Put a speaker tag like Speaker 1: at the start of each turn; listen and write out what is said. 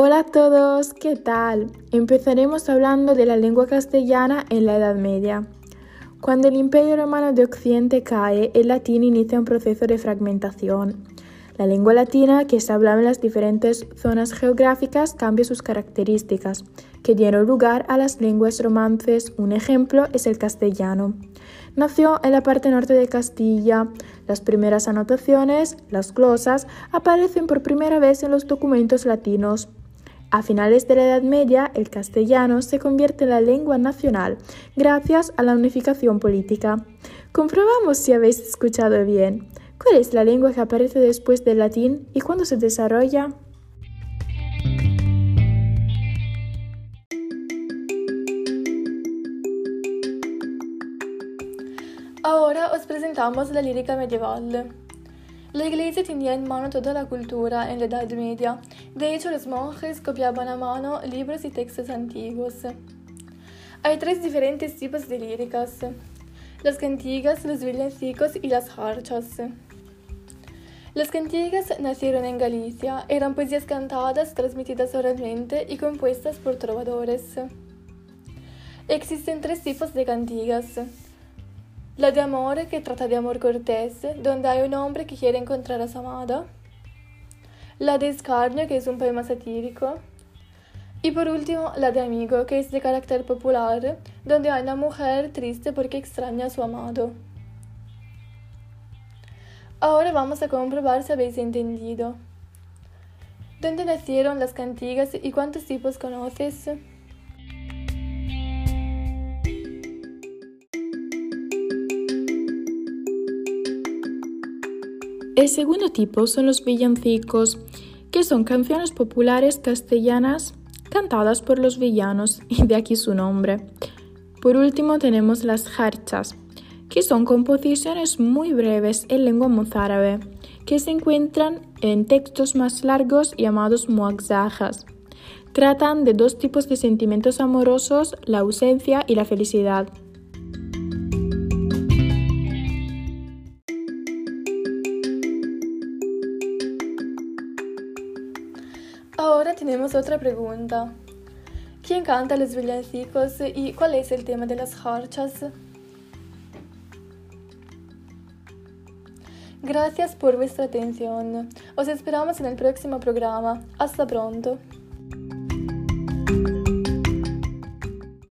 Speaker 1: Hola a todos, ¿qué tal? Empezaremos hablando de la lengua castellana en la Edad Media. Cuando el Imperio Romano de Occidente cae, el latín inicia un proceso de fragmentación. La lengua latina, que se hablaba en las diferentes zonas geográficas, cambia sus características, que dieron lugar a las lenguas romances. Un ejemplo es el castellano. Nació en la parte norte de Castilla. Las primeras anotaciones, las glosas, aparecen por primera vez en los documentos latinos. A finales de la Edad Media, el castellano se convierte en la lengua nacional gracias a la unificación política. Comprobamos si habéis escuchado bien. ¿Cuál es la lengua que aparece después del latín y cuándo se desarrolla?
Speaker 2: Ahora os presentamos la lírica medieval. La iglesia tenía en mano toda la cultura en la Edad Media. De hecho, los monjes copiaban a mano libros y textos antiguos. Hay tres diferentes tipos de líricas. Las cantigas, los villancicos y las jarchas. Las cantigas nacieron en Galicia, eran poesías cantadas, transmitidas oralmente y compuestas por trovadores. Existen tres tipos de cantigas. La de amor, que trata de amor cortés, donde hay un hombre que quiere encontrar a su amada. La de escarnio, que es un poema satírico. Y por último, la de amigo, que es de carácter popular, donde hay una mujer triste porque extraña a su amado. Ahora vamos a comprobar si habéis entendido. ¿Dónde nacieron las cantigas y cuántos tipos conoces?
Speaker 1: El segundo tipo son los villancicos, que son canciones populares castellanas cantadas por los villanos, y de aquí su nombre. Por último tenemos las jarchas, que son composiciones muy breves en lengua mozárabe, que se encuentran en textos más largos llamados muaxajas. Tratan de dos tipos de sentimientos amorosos, la ausencia y la felicidad.
Speaker 2: Ora tenemos otra pregunta. ¿Quién canta los villancicos y cuál es el tema de las jarchas? Gracias por vuestra atención. Os esperamos en el próximo programa. Hasta pronto.